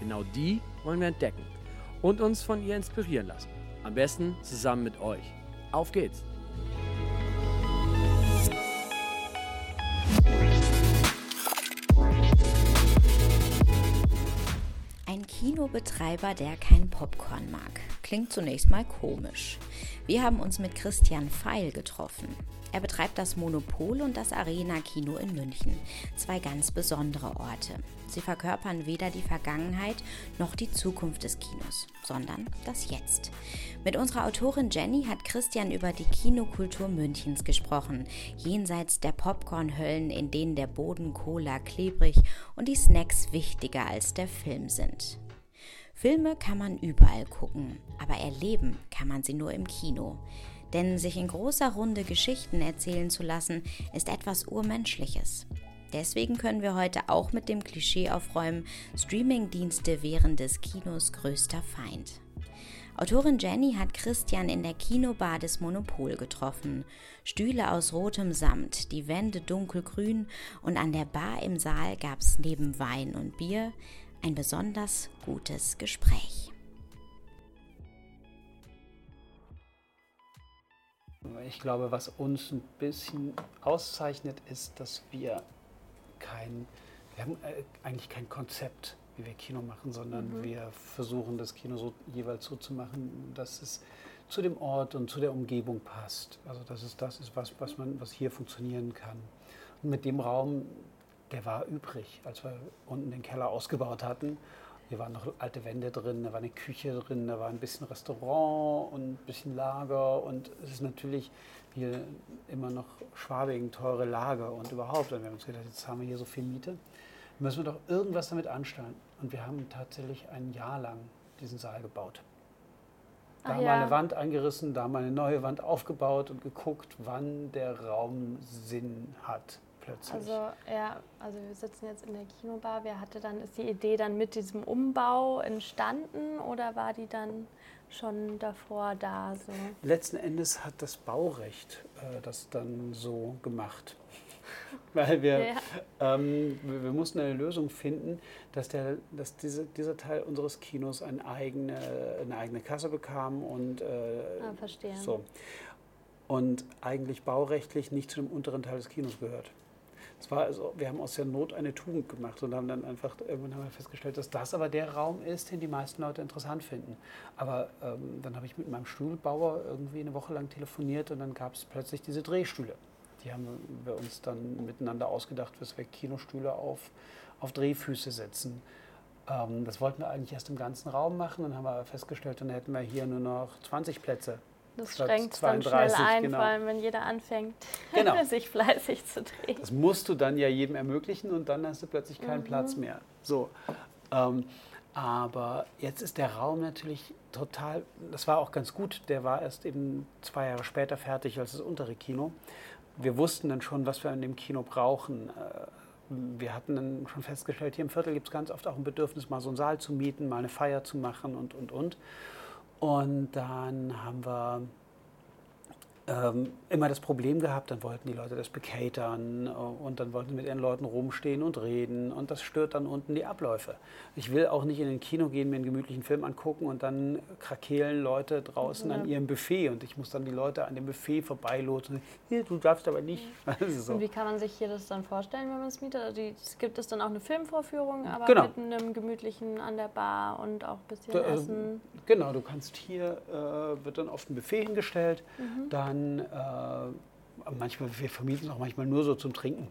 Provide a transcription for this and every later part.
Genau die wollen wir entdecken und uns von ihr inspirieren lassen. Am besten zusammen mit euch. Auf geht's! Ein Kinobetreiber, der kein Popcorn mag. Klingt zunächst mal komisch. Wir haben uns mit Christian Feil getroffen. Er betreibt das Monopol und das Arena Kino in München. Zwei ganz besondere Orte. Sie verkörpern weder die Vergangenheit noch die Zukunft des Kinos, sondern das Jetzt. Mit unserer Autorin Jenny hat Christian über die Kinokultur Münchens gesprochen, jenseits der Popcornhöllen, in denen der Boden Cola klebrig und die Snacks wichtiger als der Film sind. Filme kann man überall gucken, aber erleben kann man sie nur im Kino. Denn sich in großer Runde Geschichten erzählen zu lassen, ist etwas Urmenschliches. Deswegen können wir heute auch mit dem Klischee aufräumen, Streamingdienste wären des Kinos größter Feind. Autorin Jenny hat Christian in der Kinobar des Monopol getroffen. Stühle aus rotem Samt, die Wände dunkelgrün und an der Bar im Saal gab es neben Wein und Bier ein besonders gutes Gespräch. Ich glaube, was uns ein bisschen auszeichnet, ist, dass wir kein, wir haben äh, eigentlich kein Konzept, wie wir Kino machen, sondern mhm. wir versuchen das Kino so jeweils so zu machen, dass es zu dem Ort und zu der Umgebung passt. Also dass es das ist, was, was, man, was hier funktionieren kann. Und mit dem Raum, der war übrig, als wir unten den Keller ausgebaut hatten. Hier waren noch alte Wände drin, da war eine Küche drin, da war ein bisschen Restaurant und ein bisschen Lager. Und es ist natürlich hier immer noch Schwabing, teure Lager und überhaupt. Und wir haben uns gedacht, jetzt haben wir hier so viel Miete, müssen wir doch irgendwas damit anstellen. Und wir haben tatsächlich ein Jahr lang diesen Saal gebaut. Da Ach mal ja. eine Wand eingerissen, da mal eine neue Wand aufgebaut und geguckt, wann der Raum Sinn hat plötzlich. Also ja, also wir sitzen jetzt in der Kinobar. Wer hatte dann, ist die Idee dann mit diesem Umbau entstanden oder war die dann schon davor da? So? Letzten Endes hat das Baurecht äh, das dann so gemacht. Weil wir, ja. ähm, wir, wir, mussten eine Lösung finden, dass, der, dass diese, dieser Teil unseres Kinos eine eigene, eine eigene Kasse bekam und äh, ah, verstehe. so. Und eigentlich baurechtlich nicht zu dem unteren Teil des Kinos gehört. Es war also, wir haben aus der Not eine Tugend gemacht und haben dann einfach irgendwann haben wir festgestellt, dass das aber der Raum ist, den die meisten Leute interessant finden. Aber ähm, dann habe ich mit meinem Stuhlbauer irgendwie eine Woche lang telefoniert und dann gab es plötzlich diese Drehstühle. Die haben wir uns dann miteinander ausgedacht, dass wir Kinostühle auf, auf Drehfüße setzen. Ähm, das wollten wir eigentlich erst im ganzen Raum machen, dann haben wir festgestellt, dann hätten wir hier nur noch 20 Plätze. Das schränkt es dann schnell ein, genau. vor allem wenn jeder anfängt, genau. sich fleißig zu drehen. Das musst du dann ja jedem ermöglichen und dann hast du plötzlich keinen mhm. Platz mehr. So. Ähm, aber jetzt ist der Raum natürlich total, das war auch ganz gut, der war erst eben zwei Jahre später fertig als das untere Kino. Wir wussten dann schon, was wir in dem Kino brauchen. Äh, wir hatten dann schon festgestellt, hier im Viertel gibt es ganz oft auch ein Bedürfnis, mal so einen Saal zu mieten, mal eine Feier zu machen und, und, und. Und dann haben wir ähm, immer das Problem gehabt, dann wollten die Leute das bekatern äh, und dann wollten mit ihren Leuten rumstehen und reden und das stört dann unten die Abläufe. Ich will auch nicht in ein Kino gehen, mir einen gemütlichen Film angucken und dann krakehlen Leute draußen ja. an ihrem Buffet und ich muss dann die Leute an dem Buffet vorbeilotsen. Hier, du darfst aber nicht. so. Und wie kann man sich hier das dann vorstellen, wenn man es mietet? Also gibt es dann auch eine Filmvorführung, aber genau. mit einem gemütlichen an der Bar und auch ein bisschen da, Essen? Genau, du kannst hier, äh, wird dann oft ein Buffet hingestellt, mhm. dann dann äh, manchmal, wir vermieten es auch manchmal nur so zum Trinken.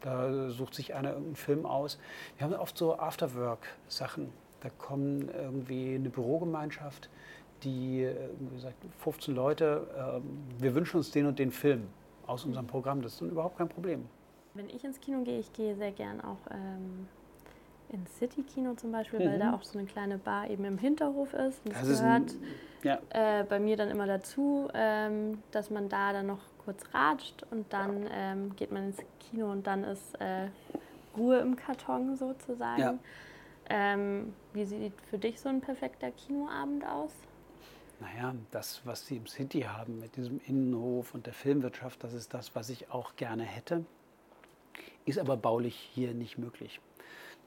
Da sucht sich einer irgendeinen Film aus. Wir haben oft so Afterwork-Sachen. Da kommen irgendwie eine Bürogemeinschaft, die, äh, wie gesagt, 15 Leute, äh, wir wünschen uns den und den Film aus unserem Programm. Das ist dann überhaupt kein Problem. Wenn ich ins Kino gehe, ich gehe sehr gern auch ähm, ins City-Kino zum Beispiel, weil Mhm. da auch so eine kleine Bar eben im Hinterhof ist. Und Das das ist gehört ja, äh, bei mir dann immer dazu, ähm, dass man da dann noch kurz ratscht und dann ähm, geht man ins Kino und dann ist äh, Ruhe im Karton sozusagen. Ja. Ähm, wie sieht für dich so ein perfekter Kinoabend aus? Naja, das, was sie im City haben mit diesem Innenhof und der Filmwirtschaft, das ist das, was ich auch gerne hätte. Ist aber baulich hier nicht möglich.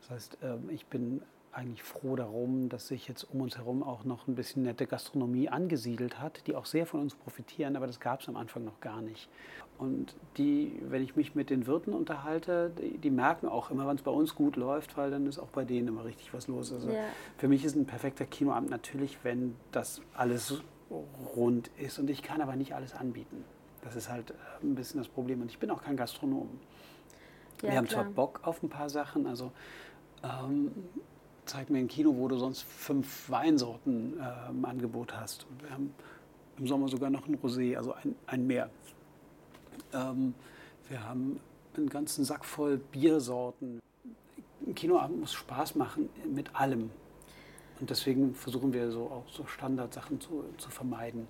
Das heißt, ähm, ich bin eigentlich froh darum, dass sich jetzt um uns herum auch noch ein bisschen nette Gastronomie angesiedelt hat, die auch sehr von uns profitieren, aber das gab es am Anfang noch gar nicht. Und die, wenn ich mich mit den Wirten unterhalte, die, die merken auch immer, wenn es bei uns gut läuft, weil dann ist auch bei denen immer richtig was los. Also Ja. für mich ist ein perfekter Kinoabend natürlich, wenn das alles rund ist. Und ich kann aber nicht alles anbieten. Das ist halt äh, ein bisschen das Problem. Und ich bin auch kein Gastronom. Ja, Wir haben klar. zwar Bock auf ein paar Sachen, also ähm, zeig mir ein Kino, wo du sonst fünf Weinsorten äh, im Angebot hast. Und wir haben im Sommer sogar noch ein Rosé, also ein, ein Meer. Ähm, wir haben einen ganzen Sack voll Biersorten. Ein Kinoabend muss Spaß machen mit allem. Und deswegen versuchen wir so auch so Standardsachen zu, zu vermeiden.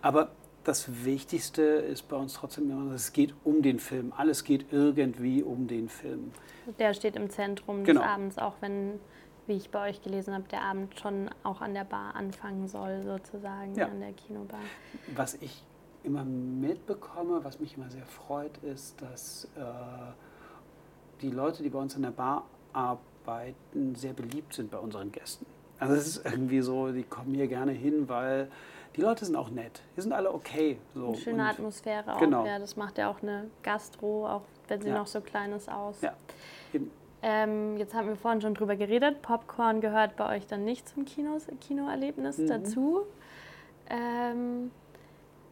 Aber das Wichtigste ist bei uns trotzdem immer, es geht um den Film. Alles geht irgendwie um den Film. Der steht im Zentrum Genau. des Abends, auch wenn, wie ich bei euch gelesen habe, der Abend schon auch an der Bar anfangen soll, sozusagen, Ja. an der Kinobar. Was ich immer mitbekomme, was mich immer sehr freut, ist, dass äh, die Leute, die bei uns an der Bar arbeiten, sehr beliebt sind bei unseren Gästen. Also es ist irgendwie so, die kommen hier gerne hin, weil die Leute sind auch nett. Die sind alle okay. So. Eine schöne Und- Atmosphäre auch, genau. ja. Das macht ja auch eine Gastro, auch wenn sie Ja. noch so klein ist, aus. Ja, eben. Ähm, jetzt haben wir vorhin schon drüber geredet. Popcorn gehört bei euch dann nicht zum Kinos, Kinoerlebnis Mhm. dazu. Ähm,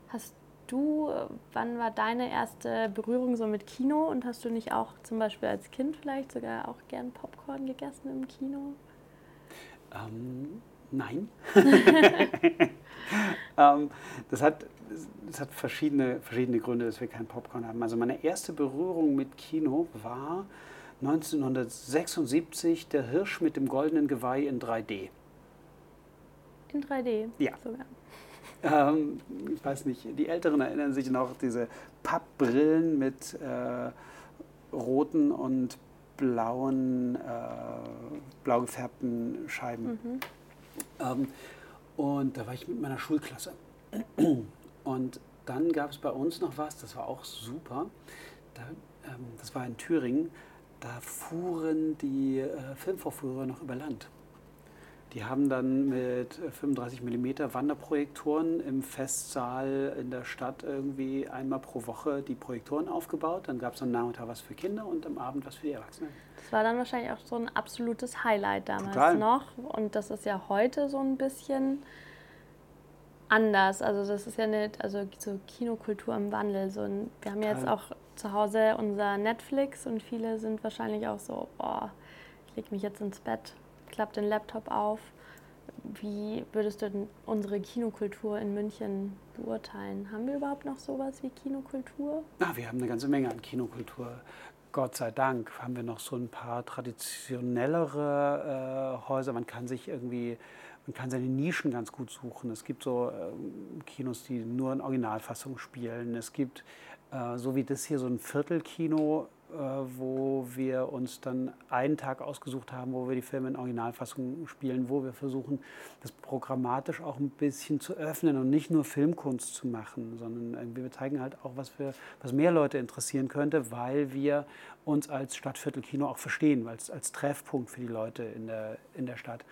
hast du, wann war deine erste Berührung so mit Kino und hast du nicht auch zum Beispiel als Kind vielleicht sogar auch gern Popcorn gegessen im Kino? Ähm, nein. ähm, das, hat, das hat verschiedene, verschiedene Gründe, dass wir kein Popcorn haben. Also meine erste Berührung mit Kino war 1976 der Hirsch mit dem goldenen Geweih in 3D. In 3D Ja. sogar. Ähm, ich weiß nicht, die Älteren erinnern sich noch diese Pappbrillen mit äh, roten und blauen, äh, blau gefärbten Scheiben. Mhm. Ähm, und da war ich mit meiner Schulklasse. Und dann gab es bei uns noch was, das war auch super. Da, ähm, das war in Thüringen. Da fuhren die äh, Filmvorführer noch über Land. Die haben dann mit äh, 35 mm Wanderprojektoren im Festsaal in der Stadt irgendwie einmal pro Woche die Projektoren aufgebaut. Dann gab es am Nachmittag was für Kinder und am Abend was für die Erwachsenen. Das war dann wahrscheinlich auch so ein absolutes Highlight damals Total. noch. Und das ist ja heute so ein bisschen anders. Also das ist ja nicht, also so Kinokultur im Wandel. So ein, wir haben jetzt Total. auch zu Hause unser Netflix und viele sind wahrscheinlich auch so, boah, ich lege mich jetzt ins Bett, klappe den Laptop auf. Wie würdest du unsere Kinokultur in München beurteilen? Haben wir überhaupt noch sowas wie Kinokultur? Na, wir haben eine ganze Menge an Kinokultur. Gott sei Dank haben wir noch so ein paar traditionellere äh, Häuser. Man kann sich irgendwie, man kann seine Nischen ganz gut suchen. Es gibt so ähm, Kinos, die nur in Originalfassung spielen. Es gibt, äh, so wie das hier, so ein Viertelkino, äh, wo wir uns dann einen Tag ausgesucht haben, wo wir die Filme in Originalfassung spielen, wo wir versuchen, das programmatisch auch ein bisschen zu öffnen und nicht nur Filmkunst zu machen, sondern irgendwie wir zeigen halt auch, was, wir, was mehr Leute interessieren könnte, weil wir uns als Stadtviertelkino auch verstehen, als, als Treffpunkt für die Leute in der, in der Stadt.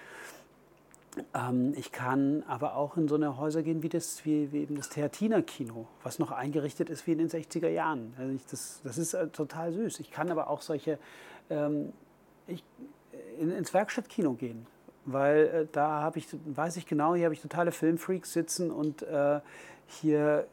Ähm, ich kann aber auch in so eine Häuser gehen wie, das, wie, wie eben das Theatiner Kino, was noch eingerichtet ist wie in den 60er Jahren. Also ich, das, das ist äh, total süß. Ich kann aber auch solche ähm, ich, in, ins Werkstattkino gehen, weil äh, da habe ich, weiß ich genau, hier habe ich totale Filmfreaks sitzen und äh, hier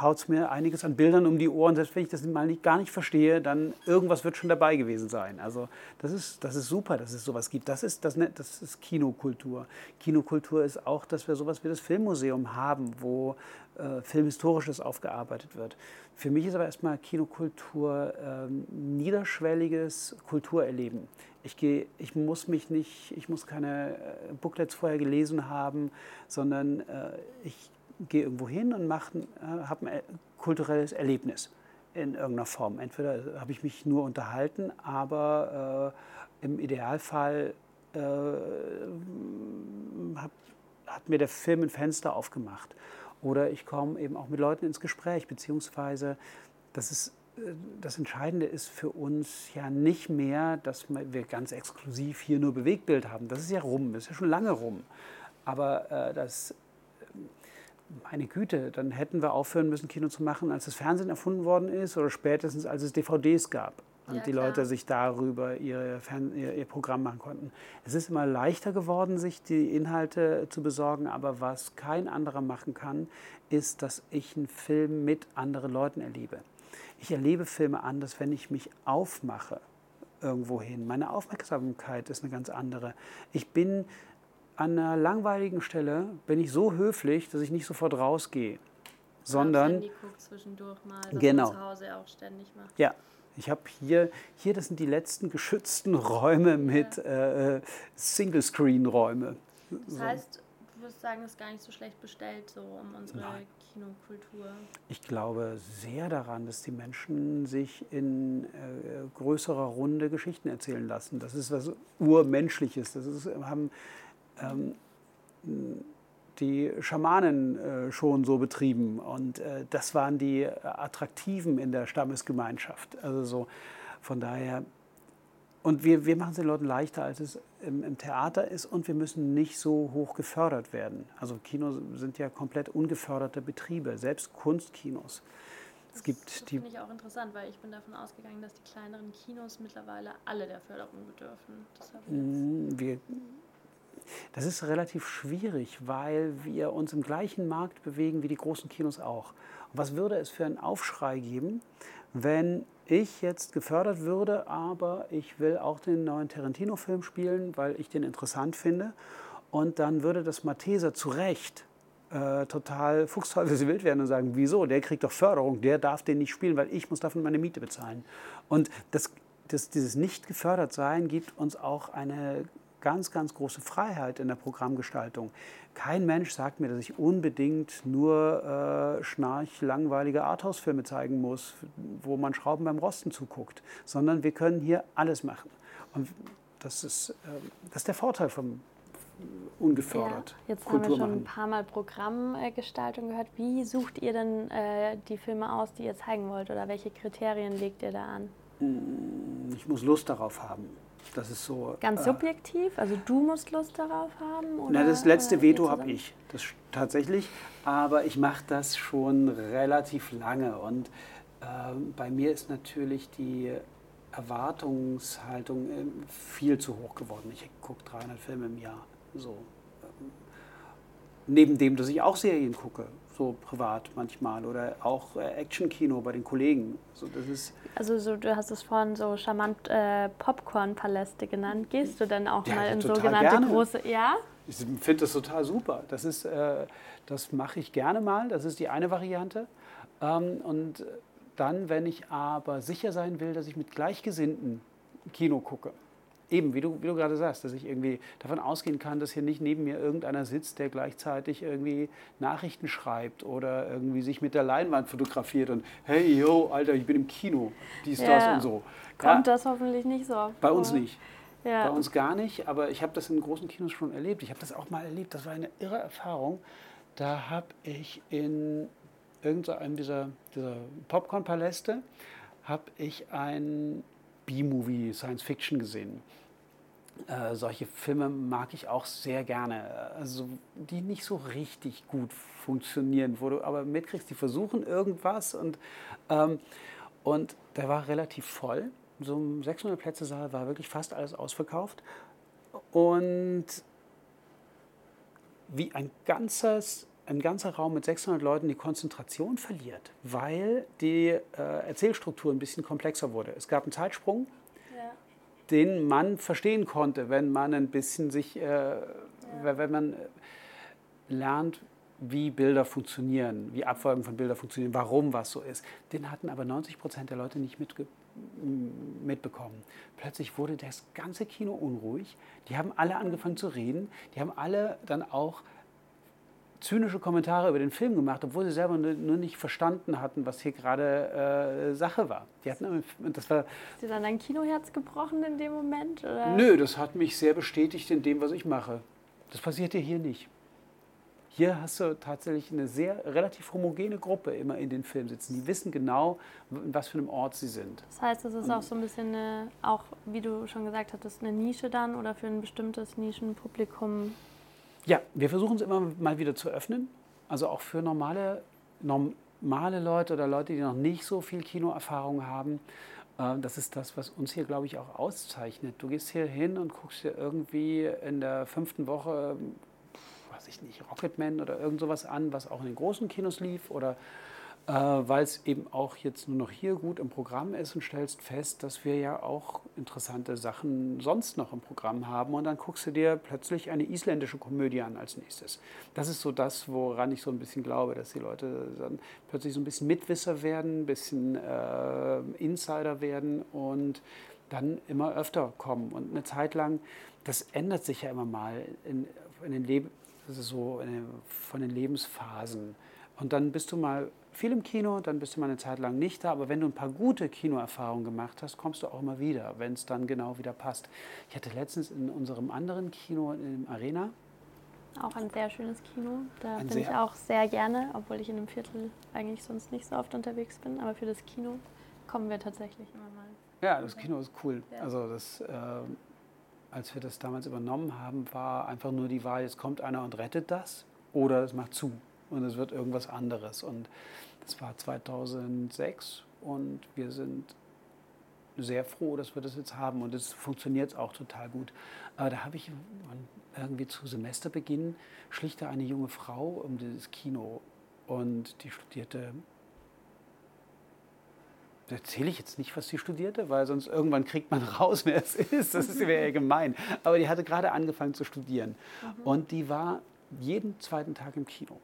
haut es mir einiges an Bildern um die Ohren. Selbst wenn ich das mal nicht, gar nicht verstehe, dann irgendwas wird schon dabei gewesen sein. Also das ist, das ist super, dass es sowas gibt. Das ist, das, das ist Kinokultur. Kinokultur ist auch, dass wir sowas wie das Filmmuseum haben, wo äh, Filmhistorisches aufgearbeitet wird. Für mich ist aber erstmal Kinokultur äh, niederschwelliges Kulturerleben. Ich, geh, ich muss mich nicht, ich muss keine äh, Booklets vorher gelesen haben, sondern äh, ich gehe irgendwo hin und äh, habe ein kulturelles Erlebnis in irgendeiner Form. Entweder habe ich mich nur unterhalten, aber äh, im Idealfall äh, hab, hat mir der Film ein Fenster aufgemacht. Oder ich komme eben auch mit Leuten ins Gespräch, beziehungsweise das ist äh, das Entscheidende ist für uns ja nicht mehr, dass wir ganz exklusiv hier nur Bewegtbild haben. Das ist ja rum, das ist ja schon lange rum. Aber äh, das, meine Güte, dann hätten wir aufhören müssen, Kino zu machen, als das Fernsehen erfunden worden ist oder spätestens, als es DVDs gab und ja, die Leute sich darüber ihr, ihr, Programm machen konnten. Es ist immer leichter geworden, sich die Inhalte zu besorgen, aber was kein anderer machen kann, ist, dass ich einen Film mit anderen Leuten erlebe. Ich erlebe Filme anders, wenn ich mich aufmache irgendwo hin. Meine Aufmerksamkeit ist eine ganz andere. Ich bin an einer langweiligen Stelle, bin ich so höflich, dass ich nicht sofort rausgehe, sondern zwischendurch mal, genau. man zu Hause auch ständig macht. Ja, ich habe hier, hier, das sind die letzten geschützten Räume mit ja. äh, Single-Screen-Räume. Das heißt, du würdest sagen, es ist gar nicht so schlecht bestellt so um unsere Nein. Kinokultur. Ich glaube sehr daran, dass die Menschen sich in äh, größerer Runde Geschichten erzählen lassen. Das ist was Urmenschliches. Das ist, haben die Schamanen äh, schon so betrieben. Und äh, das waren die Attraktiven in der Stammesgemeinschaft. Also so von daher. Und wir, wir machen es den Leuten leichter, als es im, im, Theater ist. Und wir müssen nicht so hoch gefördert werden. Also Kinos sind ja komplett ungeförderte Betriebe, selbst Kunstkinos. Es gibt das finde ich auch interessant, weil ich bin davon ausgegangen, dass die kleineren Kinos mittlerweile alle der Förderung bedürfen. Mm, wir das ist relativ schwierig, weil wir uns im gleichen Markt bewegen wie die großen Kinos auch. Was würde es für einen Aufschrei geben, wenn ich jetzt gefördert würde, aber ich will auch den neuen Tarantino-Film spielen, weil ich den interessant finde. Und dann würde das Malteser zu Recht äh, total fuchsteufelswild werden und sagen, wieso, der kriegt doch Förderung, der darf den nicht spielen, weil ich muss davon meine Miete bezahlen. Und das, das, dieses Nicht-Gefördert-Sein gibt uns auch eine ganz, ganz große Freiheit in der Programmgestaltung. Kein Mensch sagt mir, dass ich unbedingt nur äh, schnarch langweilige Arthouse-Filme zeigen muss, wo man Schrauben beim Rosten zuguckt, sondern wir können hier alles machen. Und das ist, äh, das ist der Vorteil vom ungefördert. Ja, jetzt Kultur haben wir schon machen. ein paar Mal Programmgestaltung gehört. Wie sucht ihr denn äh, die Filme aus, die ihr zeigen wollt? Oder welche Kriterien legt ihr da an? Ich muss Lust darauf haben. Das ist so. Ganz äh, subjektiv? Also du musst Lust darauf haben? Oder, na, das letzte Veto habe ich. Das tatsächlich. Aber ich mache das schon relativ lange. Und äh, bei mir ist natürlich die Erwartungshaltung äh, viel zu hoch geworden. Ich gucke 300 Filme im Jahr. So. Ähm, neben dem, dass ich auch Serien gucke so privat manchmal oder auch äh, Action-Kino bei den Kollegen. So, das ist also so, du hast es vorhin so charmant äh, Popcorn-Paläste genannt. Gehst du denn auch ja, mal in sogenannte gerne. große... Ja? Ich finde das total super. Das, äh, das mache ich gerne mal. Das ist die eine Variante. Ähm, und dann, wenn ich aber sicher sein will, dass ich mit Gleichgesinnten Kino gucke, eben, wie du, wie du gerade sagst, dass ich irgendwie davon ausgehen kann, dass hier nicht neben mir irgendeiner sitzt, der gleichzeitig irgendwie Nachrichten schreibt oder irgendwie sich mit der Leinwand fotografiert und hey, yo, Alter, ich bin im Kino, dies, ja. das und so. Kommt ja, das hoffentlich nicht so Bei uns nicht. Ja. Bei uns gar nicht, aber ich habe das in großen Kinos schon erlebt. Ich habe das auch mal erlebt, das war eine irre Erfahrung. Da habe ich in irgendeinem dieser, dieser Popcorn-Paläste, habe ich ein B-Movie, Science Fiction gesehen. Äh, solche Filme mag ich auch sehr gerne. Also die nicht so richtig gut funktionieren, wo du aber mitkriegst, die versuchen irgendwas und, ähm, und der war relativ voll. So ein 600 Plätze Saal war wirklich fast alles ausverkauft. Und wie ein ganzes ein ganzer Raum mit 600 Leuten die Konzentration verliert, weil die äh, Erzählstruktur ein bisschen komplexer wurde. Es gab einen Zeitsprung, ja. den man verstehen konnte, wenn man ein bisschen sich, äh, ja. wenn man lernt, wie Bilder funktionieren, wie Abfolgen von Bildern funktionieren, warum was so ist. Den hatten aber 90 Prozent der Leute nicht mitge mitbekommen. Plötzlich wurde das ganze Kino unruhig. Die haben alle angefangen zu reden. Die haben alle dann auch zynische Kommentare über den Film gemacht, obwohl sie selber nur nicht verstanden hatten, was hier gerade äh, Sache war. Die hatten, das war. Ist dir dann dein Kinoherz gebrochen in dem Moment? Oder? Nö, das hat mich sehr bestätigt in dem, was ich mache. Das passiert dir hier nicht. Hier hast du tatsächlich eine sehr relativ homogene Gruppe immer in den Filmen sitzen. Die wissen genau, in was für einem Ort sie sind. Das heißt, es ist auch so ein bisschen eine, auch wie du schon gesagt hattest, eine Nische dann oder für ein bestimmtes Nischenpublikum ja, wir versuchen es immer mal wieder zu öffnen. Also auch für normale, normale Leute oder Leute, die noch nicht so viel Kinoerfahrung haben. Äh, das ist das, was uns hier, glaube ich, auch auszeichnet. Du gehst hier hin und guckst dir irgendwie in der fünften Woche, weiß ich nicht, Rocketman oder irgend sowas an, was auch in den großen Kinos lief oder äh, weil es eben auch jetzt nur noch hier gut im Programm ist und stellst fest, dass wir ja auch interessante Sachen sonst noch im Programm haben. Und dann guckst du dir plötzlich eine isländische Komödie an als nächstes. Das ist so das, woran ich so ein bisschen glaube, dass die Leute dann plötzlich so ein bisschen Mitwisser werden, ein bisschen äh, Insider werden und dann immer öfter kommen. Und eine Zeit lang, das ändert sich ja immer mal in, in den Leben, ist so eine, von den Lebensphasen. Und dann bist du mal viel im Kino, dann bist du mal eine Zeit lang nicht da. Aber wenn du ein paar gute Kinoerfahrungen gemacht hast, kommst du auch immer wieder, wenn es dann genau wieder passt. Ich hatte letztens in unserem anderen Kino im Arena. Auch ein sehr schönes Kino. Da bin ich auch sehr gerne, obwohl ich in dem Viertel eigentlich sonst nicht so oft unterwegs bin. Aber für das Kino kommen wir tatsächlich immer mal. Ja, das Kino ist cool. Ja. Also das, äh, als wir das damals übernommen haben, war einfach nur die Wahl, jetzt kommt einer und rettet das oder es macht zu und es wird irgendwas anderes. Und das war 2006 und wir sind sehr froh, dass wir das jetzt haben und es funktioniert auch total gut. Aber da habe ich irgendwie zu Semesterbeginn schlichte eine junge Frau um dieses Kino und die studierte erzähle ich jetzt nicht, was sie studierte, weil sonst irgendwann kriegt man raus, wer es ist. Das wäre ja gemein. Aber die hatte gerade angefangen zu studieren. Mhm. Und die war jeden zweiten Tag im Kino.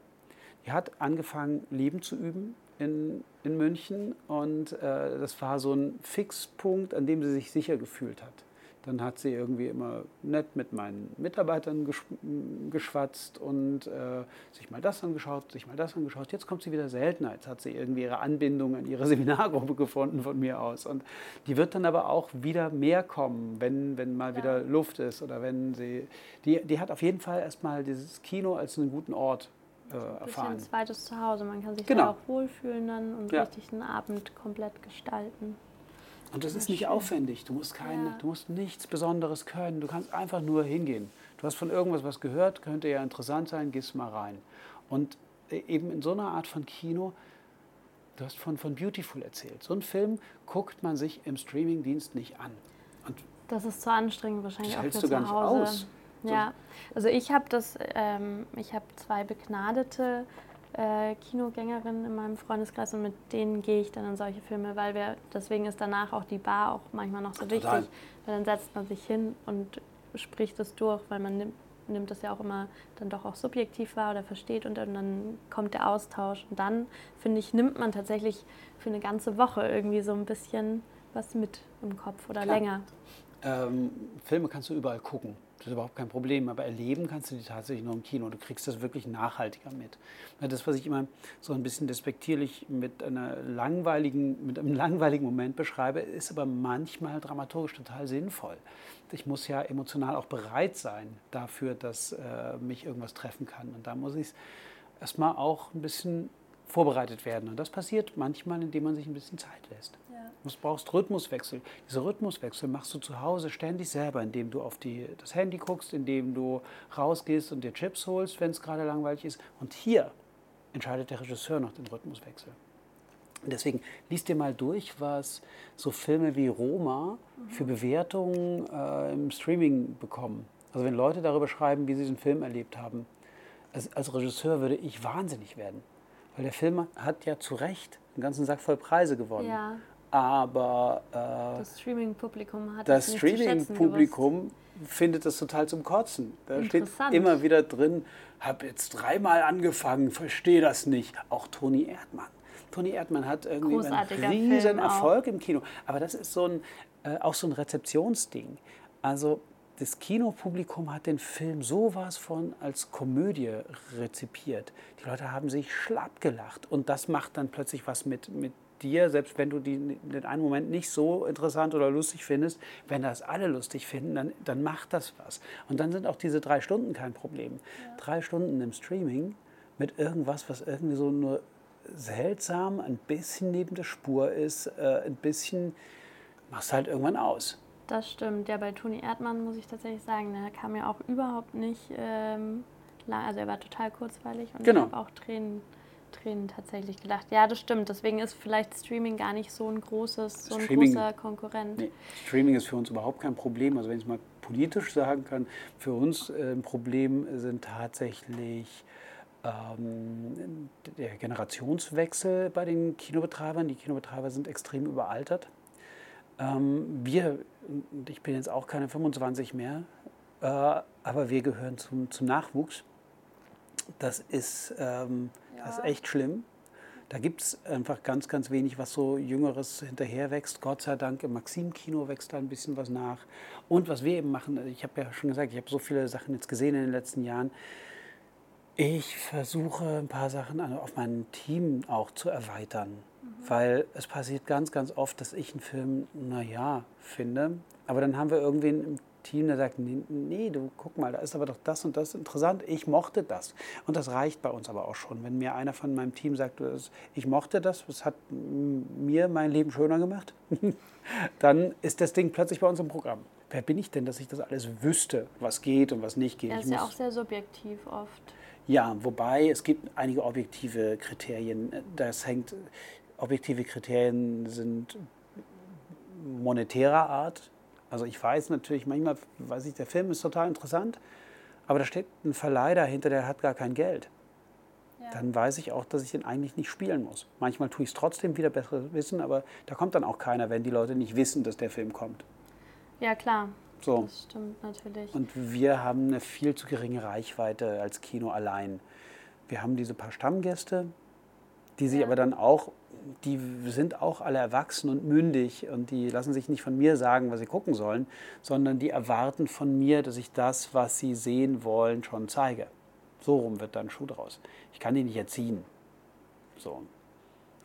Die hat angefangen, Leben zu üben in, in München und äh, das war so ein Fixpunkt, an dem sie sich sicher gefühlt hat. Dann hat sie irgendwie immer nett mit meinen Mitarbeitern geschwatzt und äh, sich mal das angeschaut, sich mal das angeschaut. Jetzt kommt sie wieder seltener. Jetzt hat sie irgendwie ihre Anbindung an ihre Seminargruppe gefunden von mir aus. Und die wird dann aber auch wieder mehr kommen, wenn, wenn mal ja. wieder Luft ist oder wenn sie. Die, die hat auf jeden Fall erstmal dieses Kino als einen guten Ort äh, erfahren. Ein zweites Zuhause. Man kann sich genau. da auch wohlfühlen dann und ja. richtig einen Abend komplett gestalten. Und das ist nicht schön. aufwendig. Du musst, kein, ja. du musst nichts Besonderes können. Du kannst einfach nur hingehen. Du hast von irgendwas was gehört, könnte ja interessant sein, gehst mal rein. Und äh, eben in so einer Art von Kino, du hast von, von Beautiful erzählt. So einen Film guckt man sich im Streamingdienst nicht an. Und das ist zu anstrengend wahrscheinlich auch für zu Hause. Aus. Ja, also ich habe das, ähm, ich habe zwei begnadete äh, Kinogängerinnen in meinem Freundeskreis und mit denen gehe ich dann in solche Filme, weil wir, deswegen ist danach auch die Bar auch manchmal noch so Total. wichtig, weil dann setzt man sich hin und spricht es durch, weil man nimmt, nimmt das ja auch immer dann doch auch subjektiv wahr oder versteht und, und dann kommt der Austausch und dann, finde ich, nimmt man tatsächlich für eine ganze Woche irgendwie so ein bisschen was mit im Kopf oder Klar. länger. Ähm, Filme kannst du überall gucken. Das ist überhaupt kein Problem. Aber erleben kannst du die tatsächlich nur im Kino. Du kriegst das wirklich nachhaltiger mit. Das, was ich immer so ein bisschen despektierlich mit, einer langweiligen, mit einem langweiligen Moment beschreibe, ist aber manchmal dramaturgisch total sinnvoll. Ich muss ja emotional auch bereit sein dafür, dass äh, mich irgendwas treffen kann. Und da muss ich es erstmal auch ein bisschen vorbereitet werden. Und das passiert manchmal, indem man sich ein bisschen Zeit lässt. Du brauchst Rhythmuswechsel. Diese Rhythmuswechsel machst du zu Hause ständig selber, indem du auf die, das Handy guckst, indem du rausgehst und dir Chips holst, wenn es gerade langweilig ist. Und hier entscheidet der Regisseur noch den Rhythmuswechsel. Und deswegen liest dir mal durch, was so Filme wie Roma für Bewertungen äh, im Streaming bekommen. Also wenn Leute darüber schreiben, wie sie diesen Film erlebt haben, als, als Regisseur würde ich wahnsinnig werden. Weil der Film hat ja zu Recht einen ganzen Sack voll Preise gewonnen. Ja, Aber äh, das Streaming-Publikum hat das. Streaming-Publikum findet das total zum Kotzen. Da steht immer wieder drin, habe jetzt dreimal angefangen, verstehe das nicht. Auch Toni Erdmann. Toni Erdmann hat irgendwie einen riesen Film auch. Erfolg im Kino. Aber das ist so ein, äh, auch so ein Rezeptionsding. Also das Kinopublikum hat den Film sowas von als Komödie rezipiert. Die Leute haben sich schlapp gelacht. Und das macht dann plötzlich was mit, mit dir, selbst wenn du die, den einen Moment nicht so interessant oder lustig findest. Wenn das alle lustig finden, dann, dann macht das was. Und dann sind auch diese drei Stunden kein Problem. Drei Stunden im Streaming mit irgendwas, was irgendwie so nur seltsam, ein bisschen neben der Spur ist, äh, ein bisschen, machst halt irgendwann aus. Das stimmt. Ja, bei Toni Erdmann muss ich tatsächlich sagen, der kam mir auch überhaupt nicht ähm, lang. Also er war total kurzweilig und Genau. ich habe auch Tränen, Tränen tatsächlich gelacht. Ja, das stimmt. Deswegen ist vielleicht Streaming gar nicht so ein großes, so ein Streaming- großer Konkurrent. Nee, Streaming ist für uns überhaupt kein Problem. Also wenn ich es mal politisch sagen kann, für uns ein Problem sind tatsächlich ähm, der Generationswechsel bei den Kinobetreibern. Die Kinobetreiber sind extrem überaltert. Ähm, wir, und ich bin jetzt auch keine 25 mehr, äh, aber wir gehören zum, zum Nachwuchs. Das ist, ähm, das ist echt schlimm. Da gibt es einfach ganz, ganz wenig, was so Jüngeres hinterher wächst. Gott sei Dank im Maxim-Kino wächst da ein bisschen was nach. Und was wir eben machen, ich habe ja schon gesagt, ich habe so viele Sachen jetzt gesehen in den letzten Jahren. Ich versuche ein paar Sachen auf mein Team auch zu erweitern. Weil es passiert ganz, ganz oft, dass ich einen Film, naja, finde. Aber dann haben wir irgendwen im Team, der sagt, nee, nee, du guck mal, da ist aber doch das und das interessant. Ich mochte das. Und das reicht bei uns aber auch schon. Wenn mir einer von meinem Team sagt, das- ich mochte das, das hat mir mein Leben schöner gemacht, dann ist das Ding plötzlich bei uns im Programm. Wer bin ich denn, dass ich das alles wüsste, was geht und was nicht geht? Ich ist ja auch sehr subjektiv oft. ja, wobei es gibt einige objektive Kriterien. Das hängt, objektive Kriterien sind monetärer Art. Also ich weiß natürlich, manchmal weiß ich, der Film ist total interessant, aber da steht ein Verleih dahinter, der hat gar kein Geld. Dann weiß ich auch, dass ich den eigentlich nicht spielen muss. Manchmal tue ich es trotzdem wieder besser wissen, aber da kommt dann auch keiner, wenn die Leute nicht wissen, dass der Film kommt. Ja, klar. So. Das stimmt natürlich. Und wir haben eine viel zu geringe Reichweite als Kino allein. Wir haben diese paar Stammgäste, die sich Ja. aber dann auch, die sind auch alle erwachsen und mündig und die lassen sich nicht von mir sagen, was sie gucken sollen, sondern die erwarten von mir, dass ich das, was sie sehen wollen, schon zeige. So rum wird dann Schuh draus. Ich kann die nicht erziehen. So.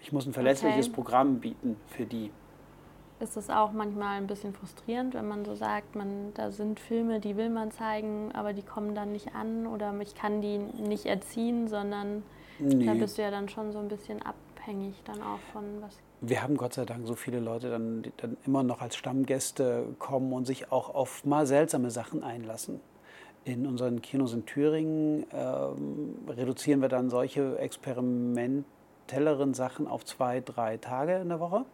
Ich muss ein verlässliches Okay. Programm bieten für die. ist es auch manchmal ein bisschen frustrierend, wenn man so sagt, man, da sind Filme, die will man zeigen, aber die kommen dann nicht an oder ich kann die nicht erziehen, sondern da Nee. bist du ja dann schon so ein bisschen abhängig dann auch von was. Wir haben Gott sei Dank so viele Leute, dann, die dann immer noch als Stammgäste kommen und sich auch auf mal seltsame Sachen einlassen. In unseren Kinos in Thüringen ähm, reduzieren wir dann solche experimentelleren Sachen auf zwei, drei Tage in der Woche.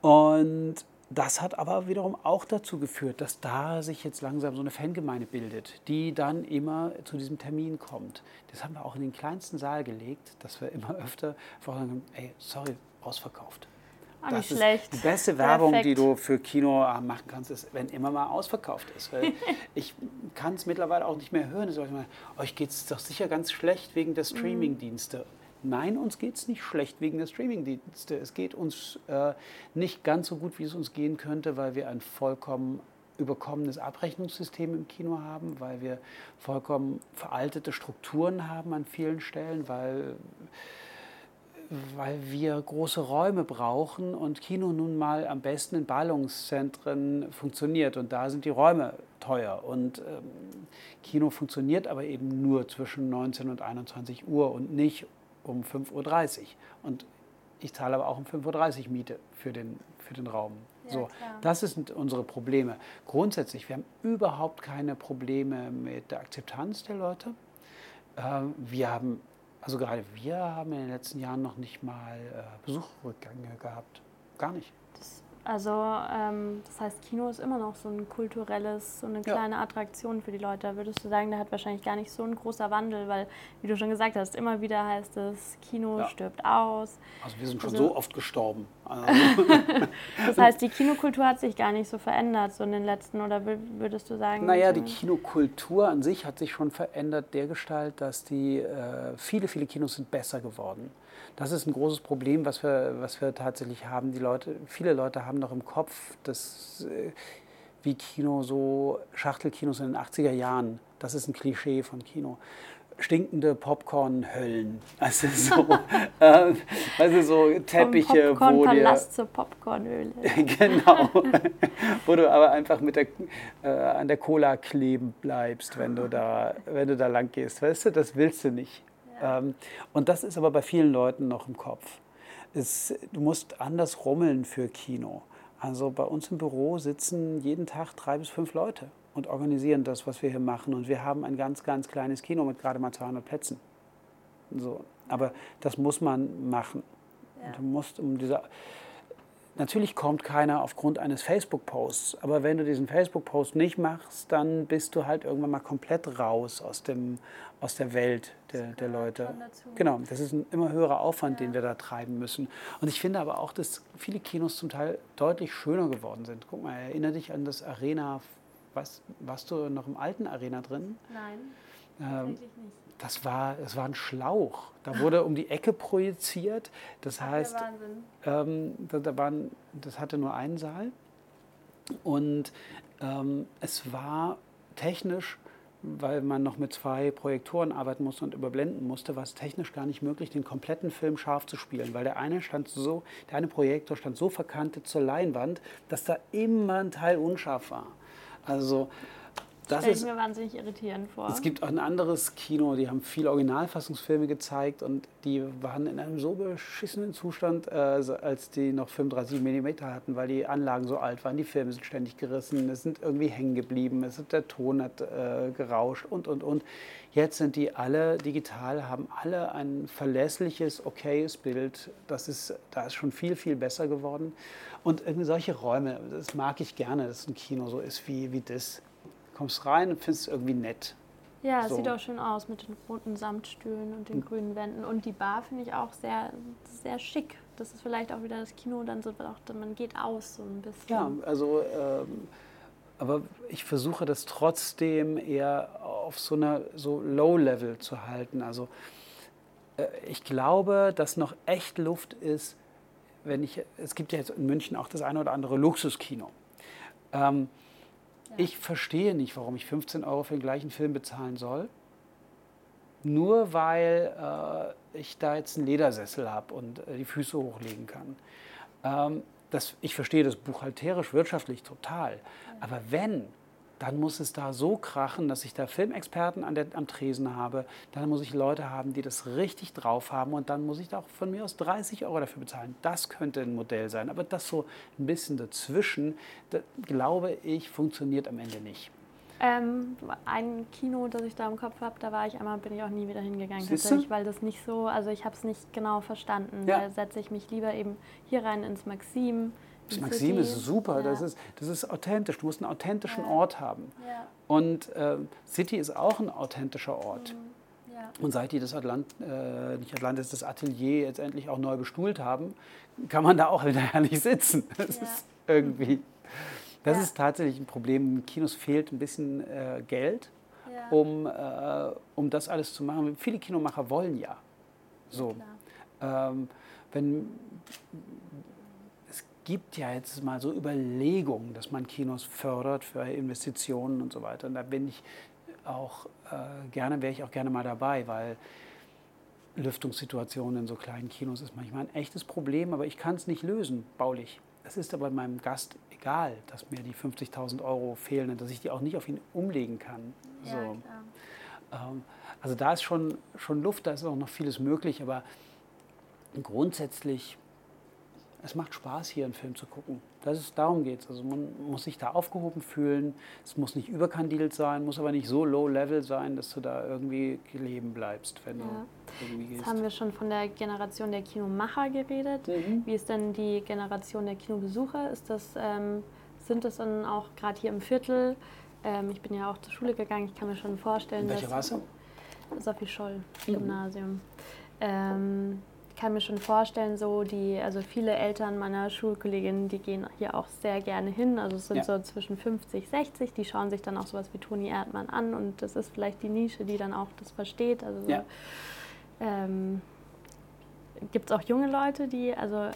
Und das hat aber wiederum auch dazu geführt, dass da sich jetzt langsam so eine Fangemeinde bildet, die dann immer zu diesem Termin kommt. Das haben wir auch in den kleinsten Saal gelegt, dass wir immer öfter vorsagen, ey, sorry, ausverkauft. Ah, Das ist schlecht. Die beste Werbung, die Perfekt. du für Kino äh, machen kannst, ist, wenn immer mal ausverkauft ist. Ich kann es mittlerweile auch nicht mehr hören. Euch geht es doch sicher ganz schlecht wegen der Streamingdienste. Nein, uns geht es nicht schlecht wegen der Streamingdienste. Es geht uns äh, nicht ganz so gut, wie es uns gehen könnte, weil wir ein vollkommen überkommenes Abrechnungssystem im Kino haben, weil wir vollkommen veraltete Strukturen haben an vielen Stellen, weil weil wir große Räume brauchen und Kino nun mal am besten in Ballungszentren funktioniert und da sind die Räume teuer und ähm, Kino funktioniert aber eben nur zwischen 19 und 21 Uhr und nicht um 5.30 Uhr und ich zahle aber auch um 5.30 Uhr Miete für den, für den Raum. Ja, so, klar. das sind unsere Probleme. Grundsätzlich, wir haben überhaupt keine Probleme mit der Akzeptanz der Leute. Ähm, Wir haben, also gerade wir haben in den letzten Jahren noch nicht mal äh, Besuchrückgänge gehabt. Gar nicht. Also ähm, das heißt, Kino ist immer noch so ein kulturelles, so eine kleine ja. Attraktion für die Leute. Da würdest du sagen, da hat wahrscheinlich gar nicht so ein großer Wandel, weil, wie du schon gesagt hast, immer wieder heißt es, Kino ja. stirbt aus. Also wir sind schon also, so oft gestorben. Also das heißt, die Kinokultur hat sich gar nicht so verändert, so in den letzten, oder würdest du sagen? Naja, die Kinokultur an sich hat sich schon verändert, dergestalt, dass die, äh, viele, viele Kinos sind besser geworden. Das ist ein großes Problem, was wir, was wir tatsächlich haben. Die Leute, viele Leute haben noch im Kopf, dass äh, wie Kino so Schachtelkinos in den 80er Jahren. Das ist ein Klischee von Kino stinkende Popcorn-Höllen. Also so, äh, also so Teppiche, Vom wo dir... zur Popcornhöhle. genau. wo du aber einfach mit der, äh, an der Cola kleben bleibst, wenn du, da, wenn du da lang gehst. Weißt du, das willst du nicht. Ähm, und das ist aber bei vielen Leuten noch im Kopf. Es, du musst anders rummeln für Kino. Also bei uns im Büro sitzen jeden Tag drei bis fünf Leute und organisieren das, was wir hier machen. Und wir haben ein ganz, ganz kleines Kino mit gerade mal 200 Plätzen. So. Aber das muss man machen. Ja. Du musst um diese Natürlich kommt keiner aufgrund eines Facebook-Posts, aber wenn du diesen Facebook-Post nicht machst, dann bist du halt irgendwann mal komplett raus aus, dem, aus der Welt der, der Leute. Genau, das ist ein immer höherer Aufwand, ja. den wir da treiben müssen. Und ich finde aber auch, dass viele Kinos zum Teil deutlich schöner geworden sind. Guck mal, erinnere dich an das Arena. Was, warst du noch im alten Arena drin? Nein, ähm, nicht das war, das war ein Schlauch. Da wurde um die Ecke projiziert. Das Ach, heißt, ähm, da, da waren, das hatte nur einen Saal. Und ähm, es war technisch, weil man noch mit zwei Projektoren arbeiten musste und überblenden musste, war es technisch gar nicht möglich, den kompletten Film scharf zu spielen, weil der eine stand so, der eine Projektor stand so verkantet zur Leinwand, dass da immer ein Teil unscharf war. Also das stelle ich mir wahnsinnig irritierend vor. Es gibt auch ein anderes Kino, die haben viele Originalfassungsfilme gezeigt und die waren in einem so beschissenen Zustand, äh, als die noch 35 mm hatten, weil die Anlagen so alt waren. Die Filme sind ständig gerissen, es sind irgendwie hängen geblieben, es ist, der Ton hat äh, gerauscht und, und, und. Jetzt sind die alle digital, haben alle ein verlässliches, okayes Bild. Das ist, da ist schon viel, viel besser geworden. Und irgendwie solche Räume, das mag ich gerne, dass ein Kino so ist wie, wie das kommst rein und findest es irgendwie nett. Ja, es so. sieht auch schön aus mit den roten Samtstühlen und den hm. grünen Wänden. Und die Bar finde ich auch sehr, sehr schick. Das ist vielleicht auch wieder das Kino, dann so auch, man geht aus so ein bisschen. Ja, also, ähm, aber ich versuche das trotzdem eher auf so einer so Low-Level zu halten. Also äh, ich glaube, dass noch echt Luft ist, wenn ich, es gibt ja jetzt in München auch das eine oder andere Luxuskino. Ähm, ich verstehe nicht, warum ich 15 Euro für den gleichen Film bezahlen soll. Nur weil äh, ich da jetzt einen Ledersessel habe und äh, die Füße hochlegen kann. Ähm, das, ich verstehe das buchhalterisch, wirtschaftlich total. Aber wenn dann muss es da so krachen, dass ich da Filmexperten an der, am Tresen habe. Dann muss ich Leute haben, die das richtig drauf haben und dann muss ich da auch von mir aus 30 Euro dafür bezahlen. Das könnte ein Modell sein. Aber das so ein bisschen dazwischen, glaube ich, funktioniert am Ende nicht. Ähm, ein Kino, das ich da im Kopf habe, da war ich einmal, bin ich auch nie wieder hingegangen, tatsächlich, weil das nicht so, also ich habe es nicht genau verstanden. Ja. Da setze ich mich lieber eben hier rein ins Maxim das Maxim ist super, ja. das, ist, das ist authentisch. Du musst einen authentischen ja. Ort haben. Ja. Und äh, City ist auch ein authentischer Ort. Mhm. Und seit die das Atlant, äh, nicht Atlantis, das Atelier jetzt endlich auch neu bestuhlt haben, kann man da auch wieder herrlich sitzen. Das ist irgendwie, das ist tatsächlich ein Problem. Im Kinos fehlt ein bisschen äh, Geld, um, äh, um das alles zu machen. Viele Kinomacher wollen ja. So. Ähm, wenn gibt ja jetzt mal so Überlegungen, dass man Kinos fördert für Investitionen und so weiter. Und da bin ich auch äh, gerne, wäre ich auch gerne mal dabei, weil Lüftungssituationen in so kleinen Kinos ist manchmal ein echtes Problem, aber ich kann es nicht lösen, baulich. Es ist aber meinem Gast egal, dass mir die 50.000 Euro fehlen und dass ich die auch nicht auf ihn umlegen kann. Ja, so. ähm, also da ist schon, schon Luft, da ist auch noch vieles möglich, aber grundsätzlich es macht Spaß, hier einen Film zu gucken. Das ist, darum geht es. Also man muss sich da aufgehoben fühlen. Es muss nicht überkandidelt sein, muss aber nicht so low-level sein, dass du da irgendwie leben bleibst, wenn Ja. du irgendwie Jetzt gehst. haben wir schon von der Generation der Kinomacher geredet. Mhm. Wie ist denn die Generation der Kinobesucher? Ist das, ähm, sind das dann auch gerade hier im Viertel? Ähm, ich bin ja auch zur Schule gegangen. Ich kann mir schon vorstellen, Welche dass warst du? Sophie Scholl Mhm. Gymnasium. Ähm, ich kann mir schon vorstellen, so die, also viele Eltern meiner Schulkolleginnen, die gehen hier auch sehr gerne hin. Also es sind Ja. so zwischen 50, 60, die schauen sich dann auch sowas wie Toni Erdmann an und das ist vielleicht die Nische, die dann auch das versteht. Also so, Ja. ähm, Gibt es auch junge Leute, die, also,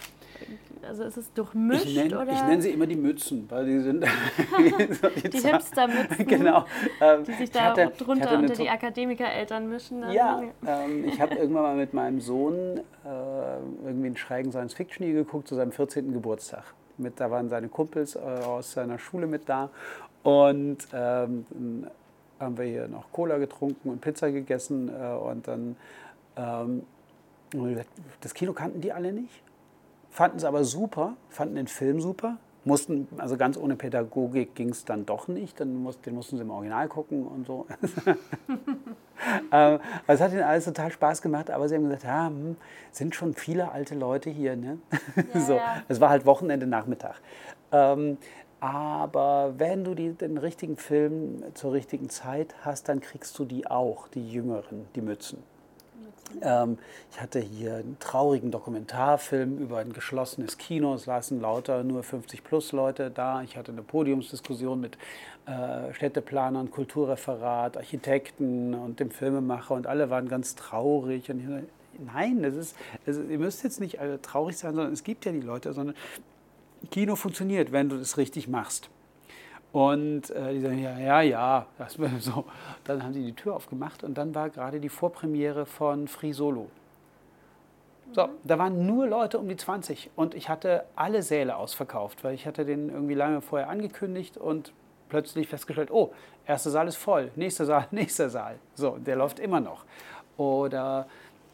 also ist es durchmischt Ich nenne oder ich nenn sie immer die Mützen, weil die sind die Hipster-Mützen, genau. Ähm, die sich ich da hatte- drunter unter die Akademikereltern mischen? dann? Ja, ähm, ich habe irgendwann mal mit meinem Sohn äh, irgendwie einen schrägen Science-Fiction hier geguckt zu seinem 14. Geburtstag. Mit, da waren seine Kumpels äh, aus seiner Schule mit da und ähm, dann haben wir hier noch Cola getrunken und Pizza gegessen äh, und dann ähm, das Kino kannten die alle nicht, fanden es aber super, fanden den Film super. Mussten, also ganz ohne Pädagogik ging es dann doch nicht, dann mussten, den mussten sie im Original gucken und so. Ähm, es hat ihnen alles total Spaß gemacht, aber sie haben gesagt, ja, hm, sind schon viele alte Leute hier. Ne? Ja, so, ja. Es war halt Wochenende Nachmittag. Ähm, aber wenn du die, den richtigen Film zur richtigen Zeit hast, dann kriegst du die auch, die Jüngeren, die Mützen. Ähm, ich hatte hier einen traurigen Dokumentarfilm über ein geschlossenes Kino. Es saßen lauter nur 50 plus Leute da. Ich hatte eine Podiumsdiskussion mit äh, Städteplanern, Kulturreferat, Architekten und dem Filmemacher und alle waren ganz traurig. Und nein, das ist, also, ihr müsst jetzt nicht traurig sein, sondern es gibt ja die Leute, sondern Kino funktioniert, wenn du das richtig machst. Und äh, die sagen, ja, ja, ja, das so. Dann haben sie die Tür aufgemacht und dann war gerade die Vorpremiere von Free Solo. So, da waren nur Leute um die 20 und ich hatte alle Säle ausverkauft, weil ich hatte den irgendwie lange vorher angekündigt und plötzlich festgestellt, oh, erster Saal ist voll, nächster Saal, nächster Saal. So, der läuft immer noch. Oder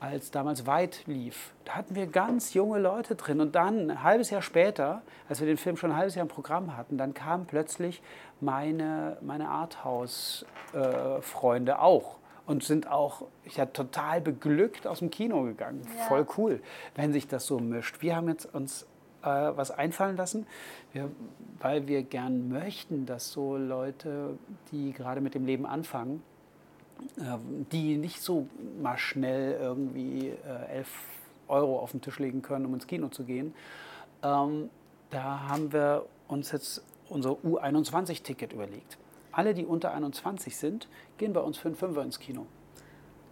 als damals Weit lief, da hatten wir ganz junge Leute drin. Und dann, ein halbes Jahr später, als wir den Film schon ein halbes Jahr im Programm hatten, dann kamen plötzlich meine, meine Arthouse-Freunde auch. Und sind auch, ich hatte total beglückt aus dem Kino gegangen. Ja. Voll cool, wenn sich das so mischt. Wir haben jetzt uns äh, was einfallen lassen, wir, weil wir gern möchten, dass so Leute, die gerade mit dem Leben anfangen, äh, die nicht so mal schnell irgendwie äh, 11 Euro auf den Tisch legen können, um ins Kino zu gehen. Ähm, da haben wir uns jetzt unser U21-Ticket überlegt. Alle, die unter 21 sind, gehen bei uns für einen Fünfer ins Kino.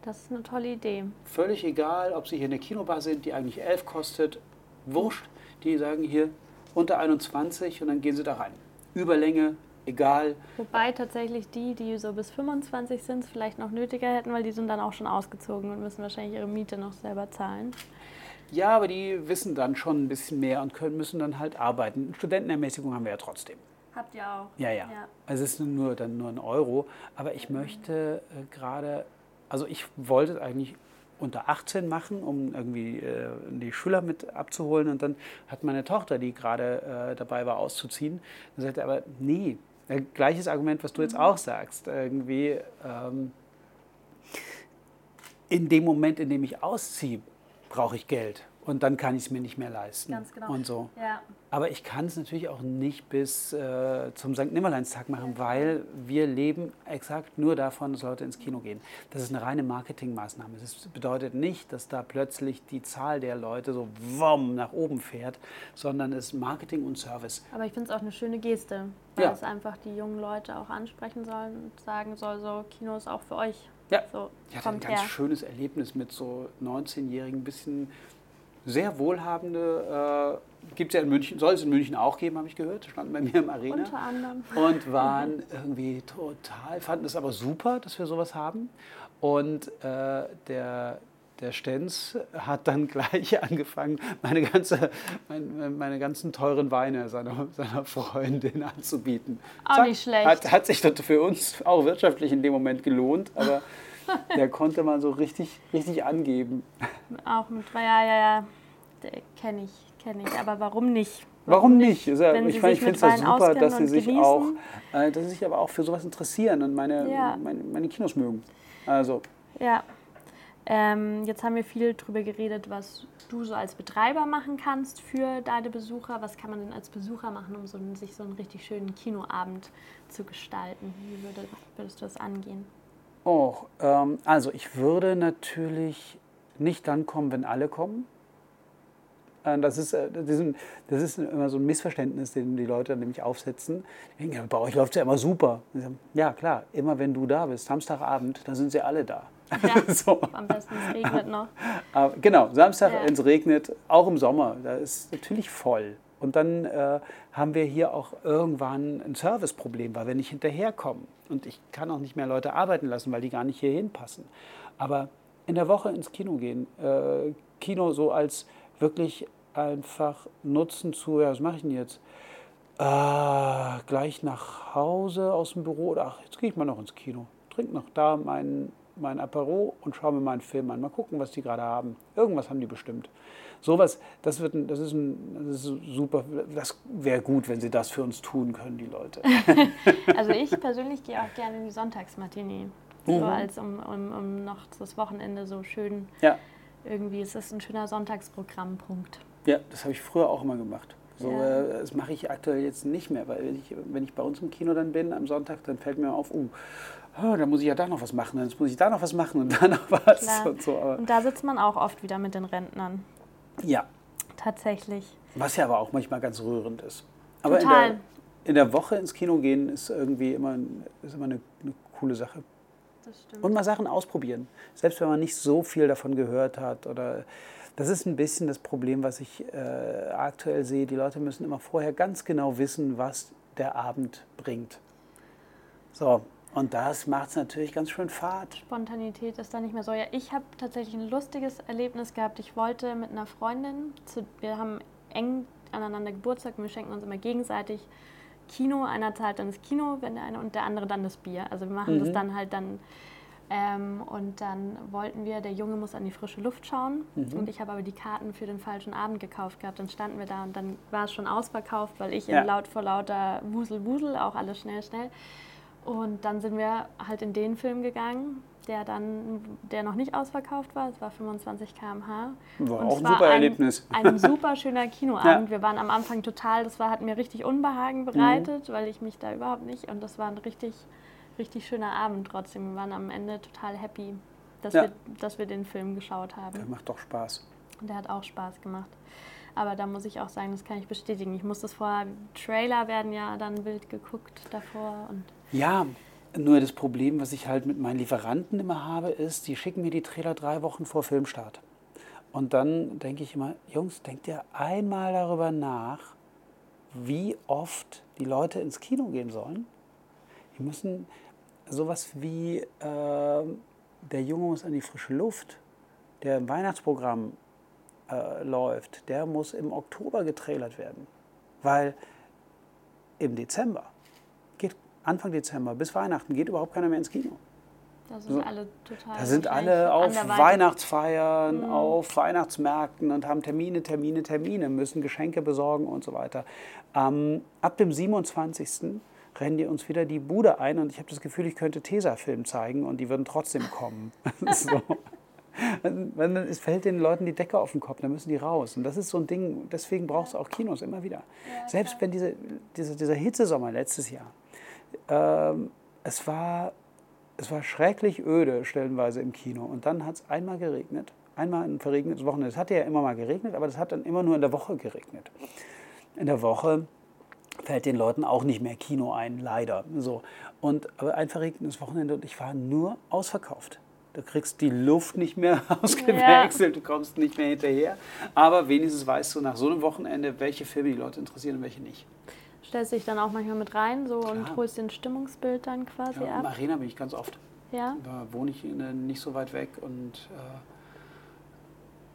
Das ist eine tolle Idee. Völlig egal, ob sie hier in der Kinobar sind, die eigentlich 11 kostet, wurscht. Die sagen hier unter 21 und dann gehen sie da rein. Überlänge, egal. Wobei tatsächlich die, die so bis 25 sind, vielleicht noch nötiger hätten, weil die sind dann auch schon ausgezogen und müssen wahrscheinlich ihre Miete noch selber zahlen. Ja, aber die wissen dann schon ein bisschen mehr und können, müssen dann halt arbeiten. Studentenermäßigung haben wir ja trotzdem. Habt ihr auch? Ja, ja. Also es ist nur dann nur ein Euro. Aber ich möchte äh, gerade, also ich wollte es eigentlich unter 18 machen, um irgendwie äh, die Schüler mit abzuholen. Und dann hat meine Tochter, die gerade äh, dabei war, auszuziehen, gesagt, aber nee, gleiches Argument, was du jetzt auch sagst. Irgendwie ähm, in dem Moment, in dem ich ausziehe, brauche ich Geld. Und dann kann ich es mir nicht mehr leisten. Ganz genau. Und so. Ja. Aber ich kann es natürlich auch nicht bis äh, zum St. Nimmerleinstag machen, weil wir leben exakt nur davon, dass Leute ins Kino gehen. Das ist eine reine Marketingmaßnahme. Das bedeutet nicht, dass da plötzlich die Zahl der Leute so wumm nach oben fährt, sondern es ist Marketing und Service. Aber ich finde es auch eine schöne Geste, weil Ja. es einfach die jungen Leute auch ansprechen soll und sagen soll, so Kino ist auch für euch. Ja. So, Ich hatte ein ganz her. schönes Erlebnis mit so 19-jährigen, bisschen sehr wohlhabende, äh, gibt es ja in München, soll es in München auch geben, habe ich gehört, standen bei mir im Arena. Unter anderem. und waren irgendwie total, fanden es aber super, dass wir sowas haben. Und äh, der, der Stenz hat dann gleich angefangen, meine, ganze, mein, meine ganzen teuren Weine seiner, seiner Freundin anzubieten. Auch nicht schlecht. Hat, hat sich das für uns auch wirtschaftlich in dem Moment gelohnt, aber der konnte mal so richtig, richtig angeben. Auch mit, ja, ja, ja, kenne ich, Kenne ich, aber warum nicht? Warum nicht? Wenn ich meine, ich finde es Wein super, dass sie sich genießen. auch, äh, dass sie sich aber auch für sowas interessieren und meine, Ja. meine, meine Kinos mögen. Also, Ja. Ähm, jetzt haben wir viel darüber geredet, was du so als Betreiber machen kannst für deine Besucher. Was kann man denn als Besucher machen, um so sich so einen richtig schönen Kinoabend zu gestalten? Wie würde, würdest du das angehen? Oh, ähm, also ich würde natürlich nicht dann kommen, wenn alle kommen. Äh, Das ist, äh, das, ist ein, das ist immer so ein Missverständnis, den die Leute nämlich aufsetzen. Die denken, ja, bei euch läuft es ja immer super. Ja, klar, immer wenn du da bist, Samstagabend, dann sind sie alle da. Ja, so. am besten es regnet noch. Aber genau, Samstag, Ja. wenn es regnet, auch im Sommer, da ist natürlich voll. Und dann äh, haben wir hier auch irgendwann ein Serviceproblem, weil wir nicht hinterherkommen. Und ich kann auch nicht mehr Leute arbeiten lassen, weil die gar nicht hier hinpassen. Aber in der Woche ins Kino gehen, äh, Kino so als wirklich einfach nutzen zu, ja, was mache ich denn jetzt? Äh, gleich nach Hause aus dem Büro oder ach, jetzt gehe ich mal noch ins Kino. Trink noch da mein, mein Apero und schaue mir mal einen Film an. Mal gucken, was die gerade haben. Irgendwas haben die bestimmt. Sowas, das, wird, ein- das, ist ein, das ist super. Das wäre gut, wenn sie das für uns tun können, die Leute. Also ich persönlich gehe auch gerne in die Sonntagsmatinee. So als um, um, um noch das Wochenende so schön Ja, irgendwie, es ist ein schöner Sonntagsprogrammpunkt. ja das habe ich früher auch immer gemacht. So, Ja. äh, das mache ich aktuell jetzt nicht mehr, weil wenn ich, wenn ich bei uns im Kino dann bin am Sonntag, dann fällt mir auf, uh, oh, da muss ich ja da noch was machen, jetzt muss ich da noch was machen und da noch was. Klar. Und so, aber, Und da sitzt man auch oft wieder mit den Rentnern. Ja, Tatsächlich. was ja aber auch manchmal ganz rührend ist. Aber in Total. der, in der Woche ins Kino gehen ist irgendwie immer, ist immer eine, eine coole Sache. Das stimmt. Und mal Sachen ausprobieren. Selbst wenn man nicht so viel davon gehört hat. Oder das ist ein bisschen das Problem, was ich äh, aktuell sehe. Die Leute müssen immer vorher ganz genau wissen, was der Abend bringt. So, und das macht es natürlich ganz schön fad. Spontanität ist da nicht mehr so. Ja, ich habe tatsächlich ein lustiges Erlebnis gehabt. Ich wollte mit einer Freundin, zu, wir haben eng aneinander Geburtstag und wir schenken uns immer gegenseitig Kino. Einer zahlt dann das Kino, wenn der eine und der andere dann das Bier. Also wir machen das dann halt dann. Ähm, und dann wollten wir, der Junge muss an die frische Luft schauen und ich habe aber die Karten für den falschen Abend gekauft gehabt. Dann standen wir da und dann war es schon ausverkauft, weil ich Ja. in laut vor lauter Wusel Wusel auch alles schnell schnell. Und dann sind wir halt in den Film gegangen, der dann, der noch nicht ausverkauft war. Es war 25 km/h. War Und auch ein super ein, Erlebnis. Ein super schöner Kinoabend. Ja. Wir waren am Anfang total, das war, hat mir richtig Mhm. Unbehagen bereitet, weil ich mich da überhaupt nicht. Und das war ein richtig, richtig schöner Abend trotzdem. Wir waren am Ende total happy, dass, Ja. wir, dass wir den Film geschaut haben. Der macht doch Spaß. Und der hat auch Spaß gemacht. Aber da muss ich auch sagen, das kann ich bestätigen. Ich muss das vorher, Trailer werden ja dann wild geguckt davor. Und Ja, nur das Problem, was ich halt mit meinen Lieferanten immer habe, ist, die schicken mir die Trailer drei Wochen vor Filmstart. Und dann denke ich immer, Jungs, denkt ihr einmal darüber nach, wie oft die Leute ins Kino gehen sollen? Die müssen sowas wie äh, der Junge muss an die frische Luft, der im Weihnachtsprogramm äh, läuft, der muss im Oktober getrailert werden. Weil im Dezember, geht Anfang Dezember bis Weihnachten, geht überhaupt keiner mehr ins Kino. da sind So. alle total. Da sind alle auf. Weihnachtsfeiern, auf Weihnachtsmärkten und haben Termine, Termine, Termine, müssen Geschenke besorgen und so weiter. Ähm, ab dem 27. rennen die uns wieder die Bude ein und ich habe das Gefühl, ich könnte Tesafilm zeigen und die würden trotzdem kommen. so. Es fällt den Leuten die Decke auf den Kopf, dann müssen die raus. Und das ist so ein Ding, deswegen braucht es auch Kinos immer wieder. Selbst wenn diese, diese, dieser Hitzesommer letztes Jahr, ähm, es, war, es war schrecklich öde stellenweise im Kino. Und dann hat es einmal geregnet, einmal ein verregnetes Wochenende. Es hatte ja immer mal geregnet, aber das hat dann immer nur in der Woche geregnet. In der Woche fällt den Leuten auch nicht mehr Kino ein, leider. So. Und, aber ein verregnetes Wochenende und ich war nur ausverkauft. Du kriegst die Luft nicht mehr ausgewechselt, du kommst nicht mehr hinterher. Aber wenigstens weißt du nach so einem Wochenende, welche Filme die Leute interessieren und welche nicht. Stellst dich dann auch manchmal mit rein so und Klar. holst den Stimmungsbild dann quasi Ja, Im ab. Arena bin ich ganz oft. Ja. Da wohne ich in, äh, nicht so weit weg und,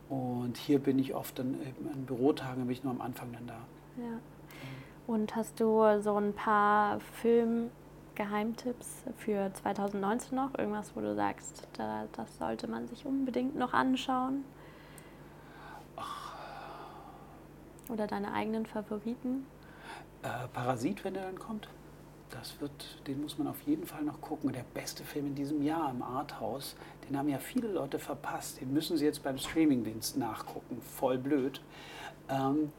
äh, und hier bin ich oft dann eben an Bürotagen, bin ich nur am Anfang dann da. ja. Und hast du so ein paar Film-Geheimtipps für 2019 noch? Irgendwas, wo du sagst, da, das sollte man sich unbedingt noch anschauen? Oder deine eigenen Favoriten? Äh, Parasit, wenn der dann kommt. Das wird, den muss man auf jeden Fall noch gucken. Der beste Film in diesem Jahr im Arthouse, den haben ja viele Leute verpasst. Den müssen sie jetzt beim Streamingdienst nachgucken. Voll blöd. Ähm,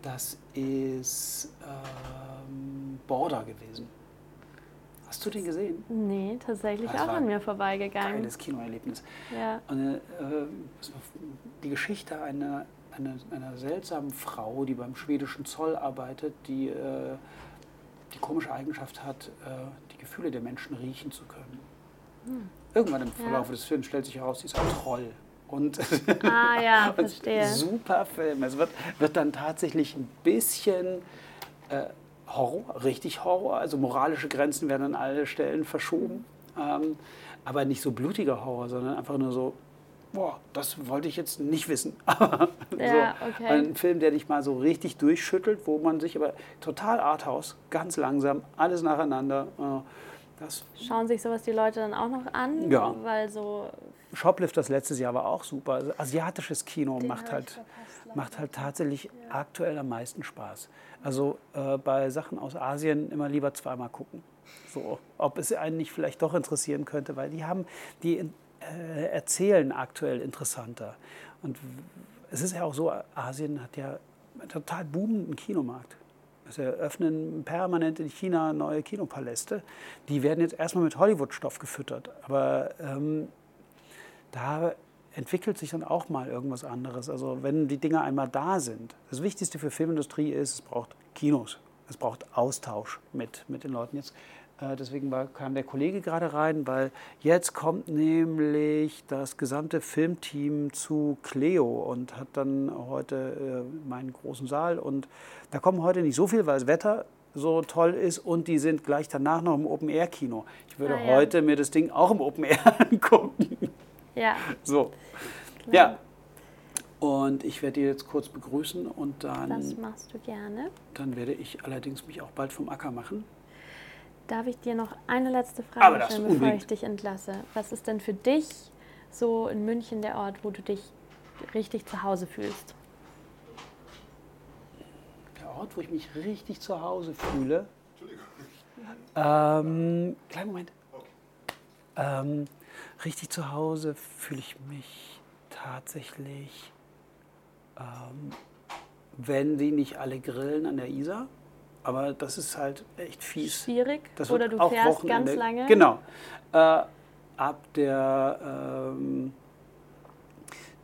das ist ähm, Border gewesen. Hast du den gesehen? Nee, tatsächlich das auch an mir vorbeigegangen. Geiles Kinoerlebnis. Ja. Und, äh, die Geschichte einer, einer, einer, seltsamen Frau, die beim schwedischen Zoll arbeitet, die äh, die komische Eigenschaft hat, äh, die Gefühle der Menschen riechen zu können. Hm. Irgendwann im Verlauf ja. des Films stellt sich heraus, sie ist ein Troll. Und, ah ja, verstehe. super Film. Es wird, wird dann tatsächlich ein bisschen äh, Horror, richtig Horror. Also moralische Grenzen werden an alle Stellen verschoben. Ähm, aber nicht so blutiger Horror, sondern einfach nur so, boah, das wollte ich jetzt nicht wissen. ja, so, okay. Ein Film, der dich mal so richtig durchschüttelt, wo man sich aber total Arthouse, ganz langsam, alles nacheinander. Äh, Schauen sich sowas die Leute dann auch noch an? Ja. Weil so Shoplifters letztes Jahr war auch super. Also asiatisches Kino macht halt, macht halt tatsächlich ja. aktuell am meisten Spaß. Also äh, bei Sachen aus Asien immer lieber zweimal gucken. So, ob es einen nicht vielleicht doch interessieren könnte, weil die haben, die äh, erzählen aktuell interessanter. Und es ist ja auch so, Asien hat ja einen total boomenden Kinomarkt. Es eröffnen permanent in China neue Kinopaläste. Die werden jetzt erstmal mit Hollywood-Stoff gefüttert. Aber ähm, da entwickelt sich dann auch mal irgendwas anderes. Also wenn die Dinge einmal da sind. Das Wichtigste für Filmindustrie ist, es braucht Kinos. Es braucht Austausch mit, mit den Leuten. Jetzt, äh, deswegen war, kam der Kollege gerade rein, weil jetzt kommt nämlich das gesamte Filmteam zu Cleo und hat dann heute äh, meinen großen Saal. Und da kommen heute nicht so viel, weil das Wetter so toll ist und die sind gleich danach noch im Open-Air-Kino. Ich würde ah, ja. heute mir das Ding auch im Open-Air angucken. Ja. So. Klar. Ja. Und ich werde die jetzt kurz begrüßen und dann. Das machst du gerne. Dann werde ich allerdings mich auch bald vom Acker machen. Darf ich dir noch eine letzte Frage stellen, bevor ich dich entlasse? Was ist denn für dich so in München der Ort, wo du dich richtig zu Hause fühlst? Der Ort, wo ich mich richtig zu Hause fühle. Entschuldigung. Ähm, kleinen Moment. Okay. Ähm, richtig zu Hause fühle ich mich tatsächlich, ähm, wenn die nicht alle grillen an der Isar. Aber das ist halt echt fies. Schwierig? Das Oder du fährst Wochenende. ganz lange? Genau. Äh, ab der, ähm,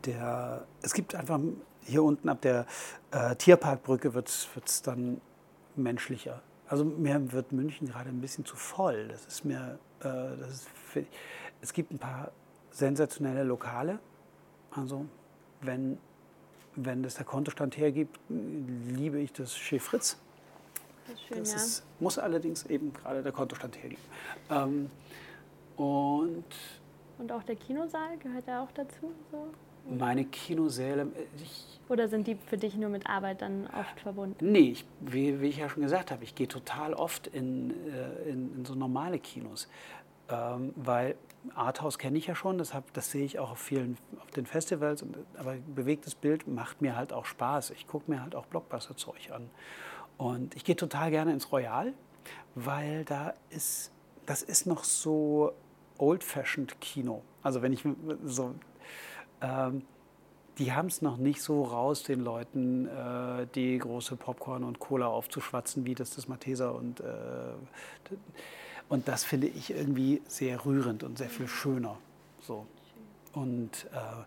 der, es gibt einfach hier unten ab der äh, Tierparkbrücke wird es dann menschlicher. Also mir wird München gerade ein bisschen zu voll. Das ist mir, äh, ist, es gibt ein paar sensationelle Lokale. Also wenn, wenn das der Kontostand hergibt, liebe ich das Chez Fritz. Das, ist schön, das ja. ist, muss allerdings eben gerade der Kontostand hergeben. Ähm, und, und auch der Kinosaal gehört da auch dazu? So? Meine Kinosäle. Ich, Oder sind die für dich nur mit Arbeit dann oft verbunden? Nee, ich, wie, wie, ich ja schon gesagt habe, ich gehe total oft in, äh, in, in so normale Kinos. Ähm, weil Arthouse kenne ich ja schon, das, hab, das sehe ich auch auf vielen auf den Festivals, und, aber bewegtes Bild macht mir halt auch Spaß. Ich gucke mir halt auch Blockbuster-Zeug an. Und ich gehe total gerne ins Royal, weil da ist, das ist noch so old-fashioned Kino. Also wenn ich so, ähm, die haben es noch nicht so raus, den Leuten äh, die große Popcorn und Cola aufzuschwatzen, wie das das Malteser und äh, und das finde ich irgendwie sehr rührend und sehr viel schöner. So. Und äh,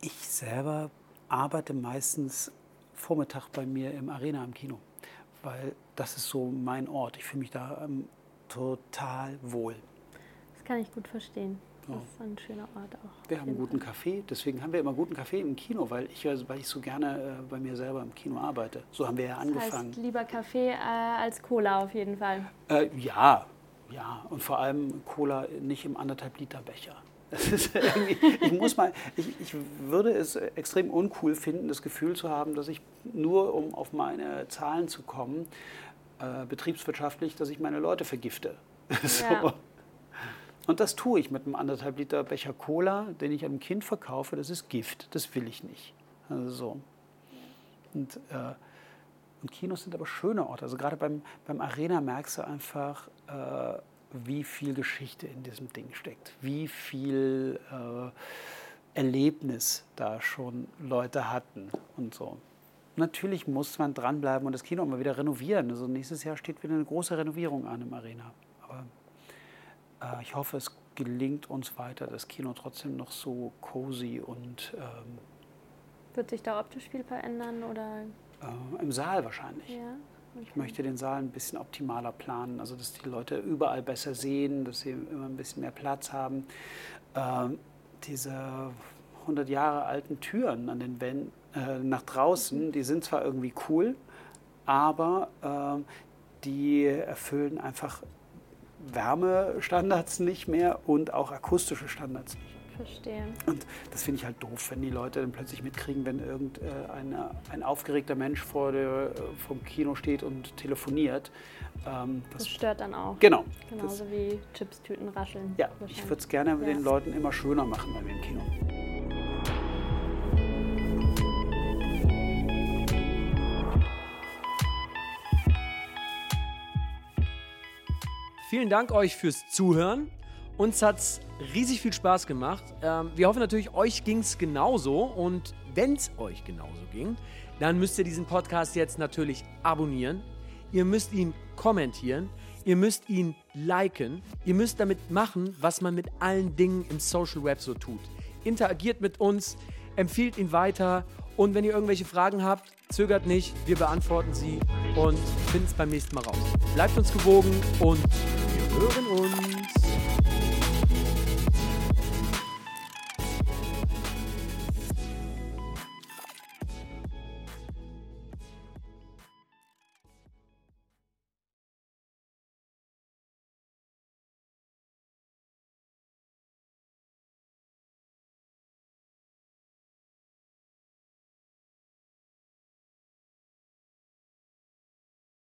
ich selber arbeite meistens Vormittag bei mir im Arena im Kino, weil das ist so mein Ort. Ich fühle mich da ähm, total wohl. Das kann ich gut verstehen. Das ist ein schöner Ort auch. Wir haben einen guten Kaffee, deswegen haben wir immer guten Kaffee im Kino, weil ich, also, weil ich so gerne äh, bei mir selber im Kino arbeite. So haben wir ja angefangen. Das heißt, lieber Kaffee äh, als Cola auf jeden Fall. Äh, ja, ja. Und vor allem Cola nicht im anderthalb Liter Becher. ich muss mal, ich, ich würde es extrem uncool finden, das Gefühl zu haben, dass ich nur, um auf meine Zahlen zu kommen, äh, betriebswirtschaftlich, dass ich meine Leute vergifte. so. Und das tue ich mit einem anderthalb Liter Becher Cola, den ich einem Kind verkaufe. Das ist Gift. Das will ich nicht. Also so. Und, äh, und Kinos sind aber schöne Orte. Also gerade beim, beim Arena merkst du einfach, äh, wie viel Geschichte in diesem Ding steckt, wie viel äh, Erlebnis da schon Leute hatten und so. Natürlich muss man dranbleiben und das Kino immer wieder renovieren. Also nächstes Jahr steht wieder eine große Renovierung an im Arena. Äh, ich hoffe, es gelingt uns weiter, das Kino trotzdem noch so cozy und. Ähm, Wird sich da optisch viel verändern oder? Äh, Im Saal wahrscheinlich. Ja. Okay. Ich möchte den Saal ein bisschen optimaler planen, also dass die Leute überall besser sehen, dass sie immer ein bisschen mehr Platz haben. Ähm, diese 100 Jahre alten Türen an den Wänden äh, nach draußen, die sind zwar irgendwie cool, aber äh, die erfüllen einfach Wärmestandards nicht mehr und auch akustische Standards nicht. Verstehe. Und das finde ich halt doof, wenn die Leute dann plötzlich mitkriegen, wenn irgendein äh, ein aufgeregter Mensch vor der, vom Kino steht und telefoniert. Ähm, das, das, stört dann auch. Genau. Genauso das, wie Chipstüten rascheln. Ja, ich würde es gerne ja. den Leuten immer schöner machen bei mir im Kino. Vielen Dank euch fürs Zuhören. Uns hat es riesig viel Spaß gemacht. Ähm, wir hoffen natürlich, euch ging es genauso. Und wenn es euch genauso ging, dann müsst ihr diesen Podcast jetzt natürlich abonnieren. Ihr müsst ihn kommentieren. Ihr müsst ihn liken. Ihr müsst damit machen, was man mit allen Dingen im Social Web so tut. Interagiert mit uns, empfiehlt ihn weiter. Und wenn ihr irgendwelche Fragen habt, zögert nicht. Wir beantworten sie und finden es beim nächsten Mal raus. Bleibt uns gewogen und wir hören uns.